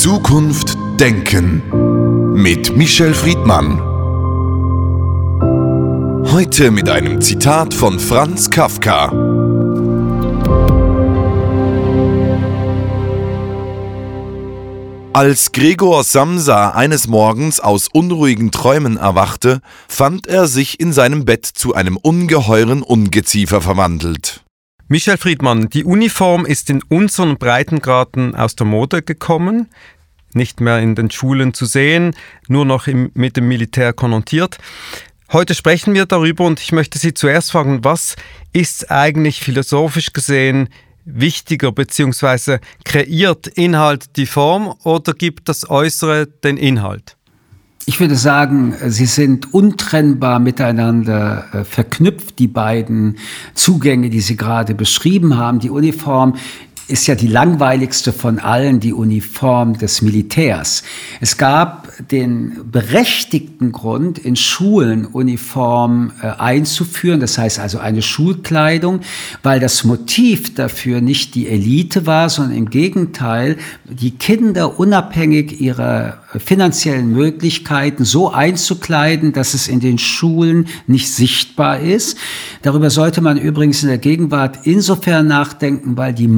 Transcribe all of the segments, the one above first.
Zukunft denken mit Michel Friedmann. Heute mit einem Zitat von Franz Kafka. Als Gregor Samsa eines Morgens aus unruhigen Träumen erwachte, fand er sich in seinem Bett zu einem ungeheuren Ungeziefer verwandelt. Michel Friedmann, die Uniform ist in unseren Breitengraden aus der Mode gekommen, nicht mehr in den Schulen zu sehen, nur noch im, mit dem Militär konnotiert. Heute sprechen wir darüber und ich möchte Sie zuerst fragen, was ist eigentlich philosophisch gesehen wichtiger bzw. kreiert Inhalt die Form oder gibt das Äußere den Inhalt? Ich würde sagen, sie sind untrennbar miteinander äh, verknüpft, die beiden Zugänge, die Sie gerade beschrieben haben. Die Uniform ist ja die langweiligste von allen die Uniform des Militärs. Es gab den berechtigten Grund, in Schulen Uniform äh, einzuführen, das heißt also eine Schulkleidung, weil das Motiv dafür nicht die Elite war, sondern im Gegenteil die Kinder unabhängig ihrer finanziellen Möglichkeiten so einzukleiden, dass es in den Schulen nicht sichtbar ist. Darüber sollte man übrigens in der Gegenwart insofern nachdenken, weil die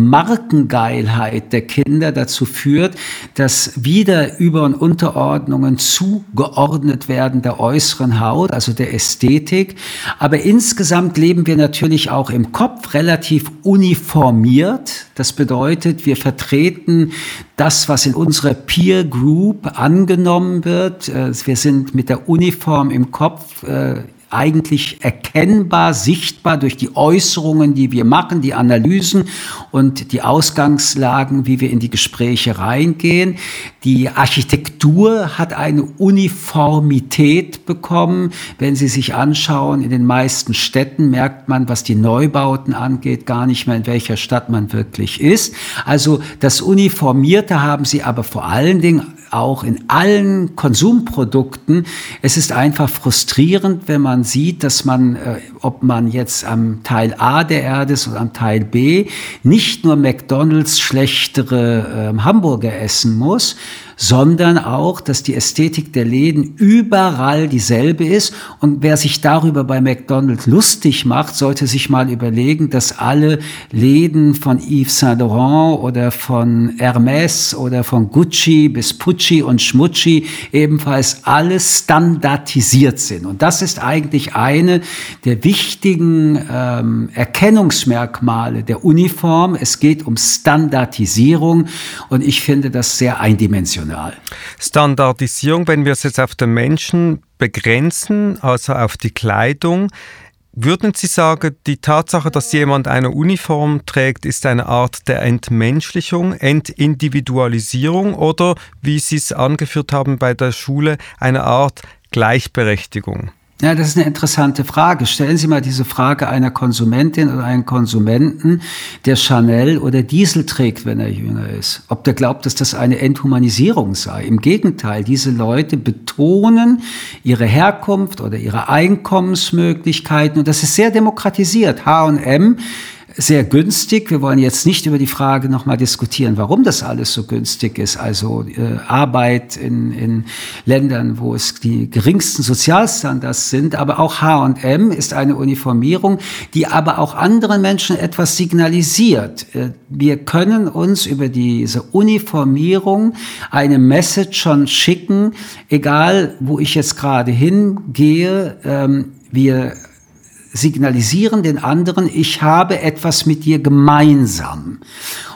Markengeilheit der Kinder dazu führt, dass wieder Über- und Unterordnungen zugeordnet werden der äußeren Haut, also der Ästhetik. Aber insgesamt leben wir natürlich auch im Kopf relativ uniformiert. Das bedeutet, wir vertreten das, was in unserer Peer Group angenommen wird. Äh, wir sind mit der Uniform im Kopf äh, eigentlich erkennbar, sichtbar durch die Äußerungen, die wir machen, die Analysen und die Ausgangslagen, wie wir in die Gespräche reingehen. Die Architektur hat eine Uniformität bekommen. Wenn Sie sich anschauen, in den meisten Städten merkt man, was die Neubauten angeht, gar nicht mehr, in welcher Stadt man wirklich ist. Also das Uniformierte haben Sie aber vor allen Dingen auch in allen Konsumprodukten. Es ist einfach frustrierend, wenn man sieht, dass man, äh, ob man jetzt am Teil A der Erde ist oder am Teil B, nicht nur McDonald's schlechtere äh, Hamburger essen muss, sondern auch, dass die Ästhetik der Läden überall dieselbe ist. Und wer sich darüber bei McDonald's lustig macht, sollte sich mal überlegen, dass alle Läden von Yves Saint Laurent oder von Hermes oder von Gucci bis Pucci und Schmucci ebenfalls alles standardisiert sind. Und das ist eigentlich eine der wichtigen ähm, Erkennungsmerkmale der Uniform. Es geht um Standardisierung und ich finde das sehr eindimensional. Standardisierung, wenn wir es jetzt auf den Menschen begrenzen, also auf die Kleidung, würden Sie sagen, die Tatsache, dass jemand eine Uniform trägt, ist eine Art der Entmenschlichung, Entindividualisierung oder, wie Sie es angeführt haben bei der Schule, eine Art Gleichberechtigung? Ja, das ist eine interessante Frage. Stellen Sie mal diese Frage einer Konsumentin oder einem Konsumenten, der Chanel oder Diesel trägt, wenn er jünger ist. Ob der glaubt, dass das eine Enthumanisierung sei. Im Gegenteil, diese Leute betonen ihre Herkunft oder ihre Einkommensmöglichkeiten und das ist sehr demokratisiert. H&M sehr günstig. Wir wollen jetzt nicht über die Frage nochmal diskutieren, warum das alles so günstig ist. Also äh, Arbeit in, in Ländern, wo es die geringsten Sozialstandards sind. Aber auch H&M ist eine Uniformierung, die aber auch anderen Menschen etwas signalisiert. Äh, wir können uns über diese Uniformierung eine Message schon schicken, egal wo ich jetzt gerade hingehe. Ähm, wir signalisieren den anderen, ich habe etwas mit dir gemeinsam.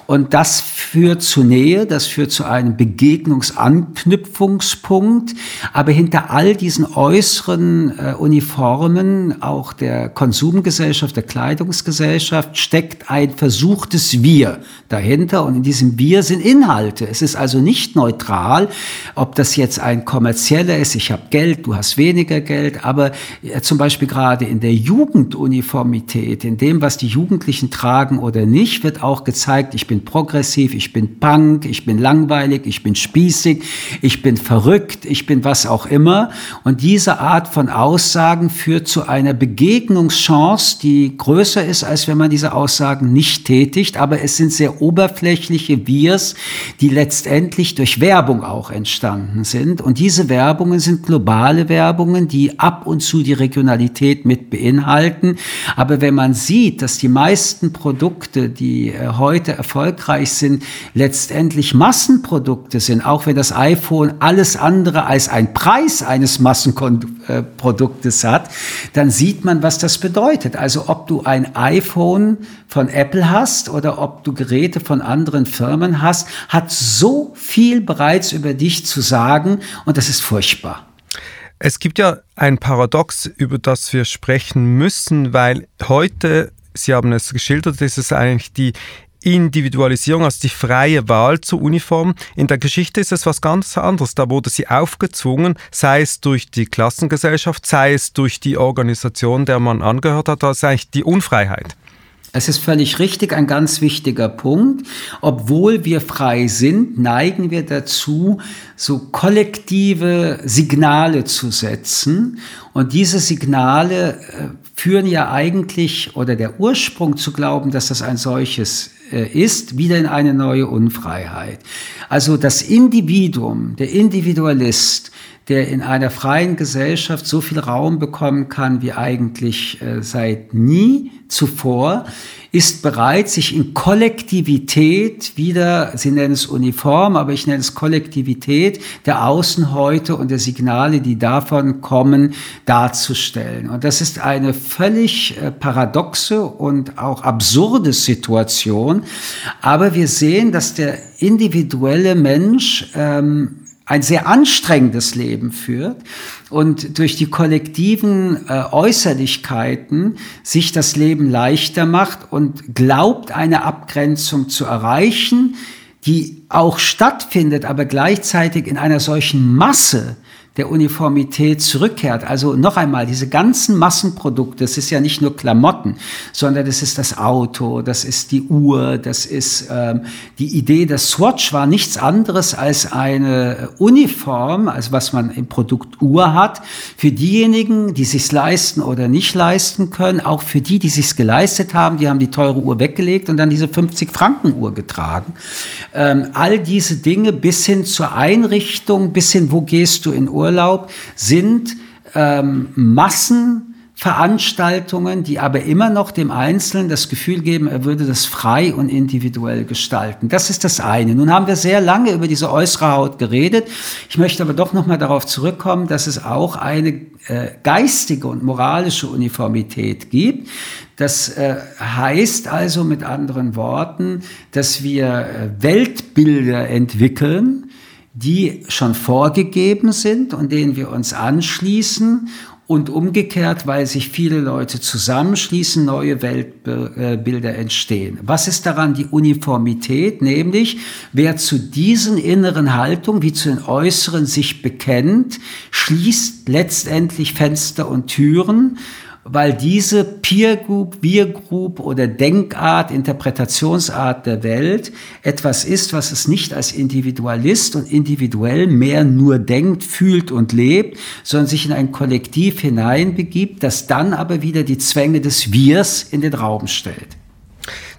Und das führt zu Nähe, das führt zu einem Begegnungsanknüpfungspunkt. Aber hinter all diesen äußeren äh, Uniformen, auch der Konsumgesellschaft, der Kleidungsgesellschaft, steckt ein versuchtes Wir dahinter. Und in diesem Wir sind Inhalte. Es ist also nicht neutral, ob das jetzt ein kommerzieller ist, ich habe Geld, du hast weniger Geld. Aber äh, zum Beispiel gerade in der Jugenduniformität, in dem, was die Jugendlichen tragen oder nicht, wird auch gezeigt, ich bin bin progressiv, ich bin Punk, ich bin langweilig, ich bin spießig, ich bin verrückt, ich bin was auch immer. Und diese Art von Aussagen führt zu einer Begegnungschance, die größer ist, als wenn man diese Aussagen nicht tätigt. Aber es sind sehr oberflächliche Wirs, die letztendlich durch Werbung auch entstanden sind. Und diese Werbungen sind globale Werbungen, die ab und zu die Regionalität mit beinhalten. Aber wenn man sieht, dass die meisten Produkte, die äh, heute erfolgreich sind, letztendlich Massenprodukte sind, auch wenn das iPhone alles andere als ein Preis eines Massenproduktes hat, dann sieht man, was das bedeutet. Also ob du ein iPhone von Apple hast oder ob du Geräte von anderen Firmen hast, hat so viel bereits über dich zu sagen und das ist furchtbar. Es gibt ja ein Paradox, über das wir sprechen müssen, weil heute, Sie haben es geschildert, ist es eigentlich die Individualisierung, also die freie Wahl zur Uniform. In der Geschichte ist es was ganz anderes. Da wurde sie aufgezwungen, sei es durch die Klassengesellschaft, sei es durch die Organisation, der man angehört hat, ist eigentlich die Unfreiheit. Es ist völlig richtig, ein ganz wichtiger Punkt. Obwohl wir frei sind, neigen wir dazu, so kollektive Signale zu setzen. Und diese Signale äh, führen ja eigentlich, oder der Ursprung zu glauben, dass das ein solches ist, wieder in eine neue Unfreiheit. Also das Individuum, der Individualist, der in einer freien Gesellschaft so viel Raum bekommen kann wie eigentlich äh, seit nie zuvor, ist bereit, sich in Kollektivität wieder, Sie nennen es Uniform, aber ich nenne es Kollektivität der Außenhäute und der Signale, die davon kommen, darzustellen. Und das ist eine völlig äh, paradoxe und auch absurde Situation. Aber wir sehen, dass der individuelle Mensch ähm, ein sehr anstrengendes Leben führt und durch die kollektiven äh, Äußerlichkeiten sich das Leben leichter macht und glaubt, eine Abgrenzung zu erreichen, die auch stattfindet, aber gleichzeitig in einer solchen Masse, der Uniformität zurückkehrt. Also noch einmal, diese ganzen Massenprodukte, das ist ja nicht nur Klamotten, sondern das ist das Auto, das ist die Uhr, das ist ähm, die Idee, das Swatch war nichts anderes als eine Uniform, also was man im Produkt Uhr hat, für diejenigen, die sich's leisten oder nicht leisten können, auch für die, die sich's geleistet haben, die haben die teure Uhr weggelegt und dann diese 50 Franken Uhr getragen. Ähm, all diese Dinge bis hin zur Einrichtung, bis hin, wo gehst du in Uhr Urlaub sind ähm, Massenveranstaltungen, die aber immer noch dem Einzelnen das Gefühl geben, er würde das frei und individuell gestalten. Das ist das eine. Nun haben wir sehr lange über diese äußere Haut geredet. Ich möchte aber doch noch mal darauf zurückkommen, dass es auch eine äh, geistige und moralische Uniformität gibt. Das äh, heißt also mit anderen Worten, dass wir äh, Weltbilder entwickeln, die schon vorgegeben sind und denen wir uns anschließen und umgekehrt, weil sich viele Leute zusammenschließen, neue Weltbilder entstehen. Was ist daran die Uniformität? Nämlich, wer zu diesen inneren Haltungen wie zu den äußeren sich bekennt, schließt letztendlich Fenster und Türen weil diese Peer Group, Wir Group oder Denkart, Interpretationsart der Welt etwas ist, was es nicht als Individualist und individuell mehr nur denkt, fühlt und lebt, sondern sich in ein Kollektiv hineinbegibt, das dann aber wieder die Zwänge des Wirs in den Raum stellt.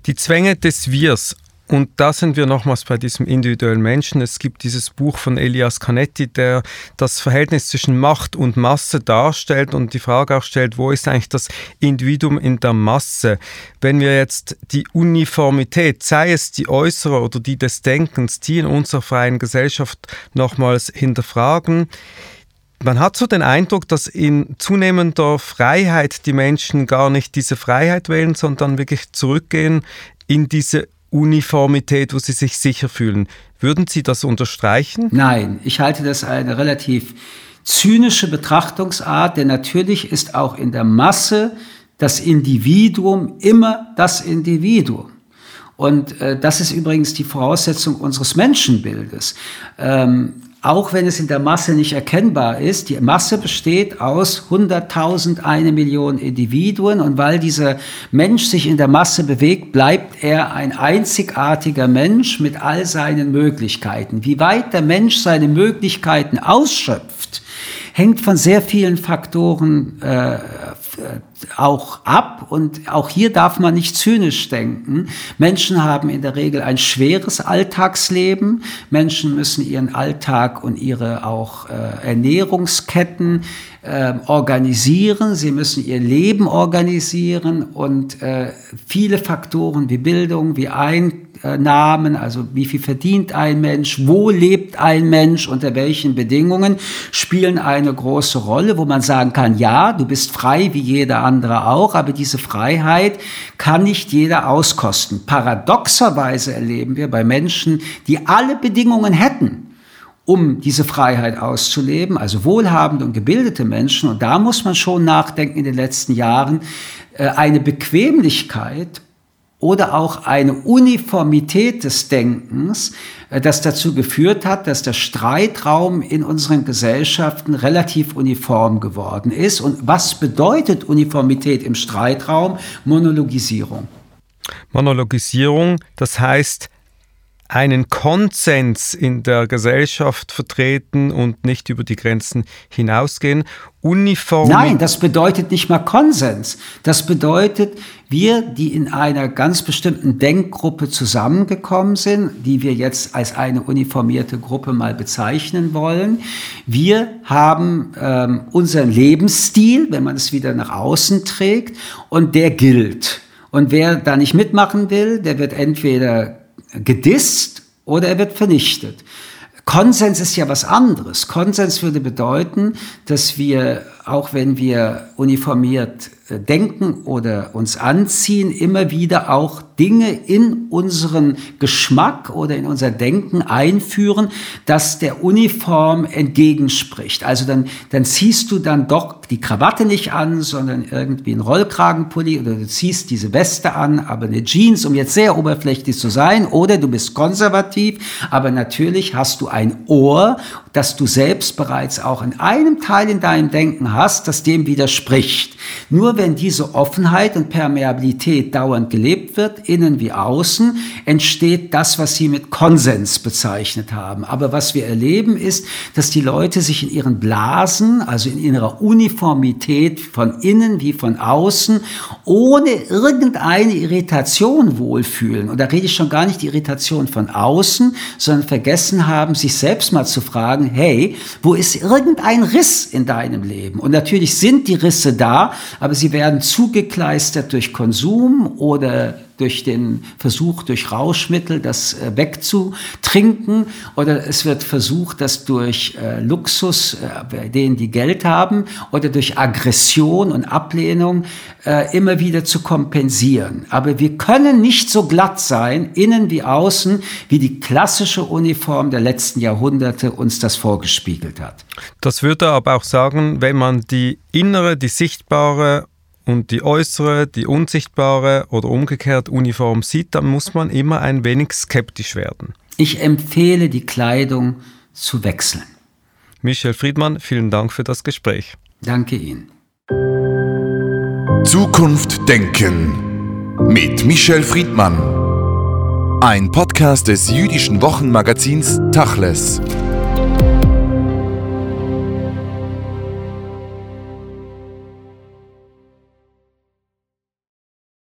Die Zwänge des Wirs, und da sind wir nochmals bei diesem individuellen Menschen. Es gibt dieses Buch von Elias Canetti, der das Verhältnis zwischen Macht und Masse darstellt und die Frage auch stellt, wo ist eigentlich das Individuum in der Masse? Wenn wir jetzt die Uniformität, sei es die äußere oder die des Denkens, die in unserer freien Gesellschaft nochmals hinterfragen, man hat so den Eindruck, dass in zunehmender Freiheit die Menschen gar nicht diese Freiheit wählen, sondern wirklich zurückgehen in diese Uniformität, wo Sie sich sicher fühlen. Würden Sie das unterstreichen? Nein, ich halte das eine relativ zynische Betrachtungsart, denn natürlich ist auch in der Masse das Individuum immer das Individuum. Und äh, das ist übrigens die Voraussetzung unseres Menschenbildes. Ähm, auch wenn es in der Masse nicht erkennbar ist. Die Masse besteht aus 100.000, eine Million Individuen und weil dieser Mensch sich in der Masse bewegt, bleibt er ein einzigartiger Mensch mit all seinen Möglichkeiten. Wie weit der Mensch seine Möglichkeiten ausschöpft, hängt von sehr vielen Faktoren äh, auch ab und auch hier darf man nicht zynisch denken. Menschen haben in der Regel ein schweres Alltagsleben. Menschen müssen ihren Alltag und ihre auch äh, Ernährungsketten äh, organisieren. Sie müssen ihr Leben organisieren und äh, viele Faktoren wie Bildung, wie Einnahmen, also wie viel verdient ein Mensch, wo lebt ein Mensch, unter welchen Bedingungen, spielen eine große Rolle, wo man sagen kann, ja, du bist frei wie jeder andere auch, aber diese Freiheit kann nicht jeder auskosten. Paradoxerweise erleben wir bei Menschen, die alle Bedingungen hätten, um diese Freiheit auszuleben, also wohlhabende und gebildete Menschen. Und da muss man schon nachdenken in den letzten Jahren, äh, eine Bequemlichkeit oder auch eine Uniformität des Denkens, äh, das dazu geführt hat, dass der Streitraum in unseren Gesellschaften relativ uniform geworden ist. Und was bedeutet Uniformität im Streitraum? Monologisierung. Monologisierung, das heißt, einen Konsens in der Gesellschaft vertreten und nicht über die Grenzen hinausgehen. Uniform. Nein, das bedeutet nicht mal Konsens. Das bedeutet, wir, die in einer ganz bestimmten Denkgruppe zusammengekommen sind, die wir jetzt als eine uniformierte Gruppe mal bezeichnen wollen, wir haben ähm, unseren Lebensstil, wenn man es wieder nach außen trägt, und der gilt. Und wer da nicht mitmachen will, der wird entweder gedisst oder er wird vernichtet. Konsens ist ja was anderes. Konsens würde bedeuten, dass wir, auch wenn wir uniformiert äh, denken oder uns anziehen, immer wieder auch Dinge in unseren Geschmack oder in unser Denken einführen, das der Uniform entgegenspricht. Also dann, dann ziehst du dann doch die Krawatte nicht an, sondern irgendwie einen Rollkragenpulli oder du ziehst diese Weste an, aber eine Jeans, um jetzt sehr oberflächlich zu sein, oder du bist konservativ, aber natürlich hast du ein Ohr, das du selbst bereits auch in einem Teil in deinem Denken hast, das dem widerspricht. Nur wenn diese Offenheit und Permeabilität dauernd gelebt wird, innen wie außen, entsteht das, was Sie mit Konsens bezeichnet haben. Aber was wir erleben ist, dass die Leute sich in ihren Blasen, also in ihrer Uniformität von innen wie von außen, ohne irgendeine Irritation wohlfühlen. Und da rede ich schon gar nicht die Irritation von außen, sondern vergessen haben, sich selbst mal zu fragen, hey, wo ist irgendein Riss in deinem Leben? Und natürlich sind die Risse da, aber sie werden zugekleistert durch Konsum oder durch den Versuch, durch Rauschmittel das äh, wegzutrinken oder es wird versucht, das durch äh, Luxus, äh, bei denen die Geld haben oder durch Aggression und Ablehnung immer wieder zu kompensieren. Aber wir können nicht so glatt sein, innen wie außen, wie die klassische Uniform der letzten Jahrhunderte uns das vorgespiegelt hat. Das würde aber auch sagen, wenn man die innere, die sichtbare und die äußere, die unsichtbare oder umgekehrt Uniform sieht, dann muss man immer ein wenig skeptisch werden. Ich empfehle, die Kleidung zu wechseln. Michel Friedmann, vielen Dank für das Gespräch. Danke Ihnen. Zukunft denken mit Michel Friedmann. Ein Podcast des jüdischen Wochenmagazins Tachles.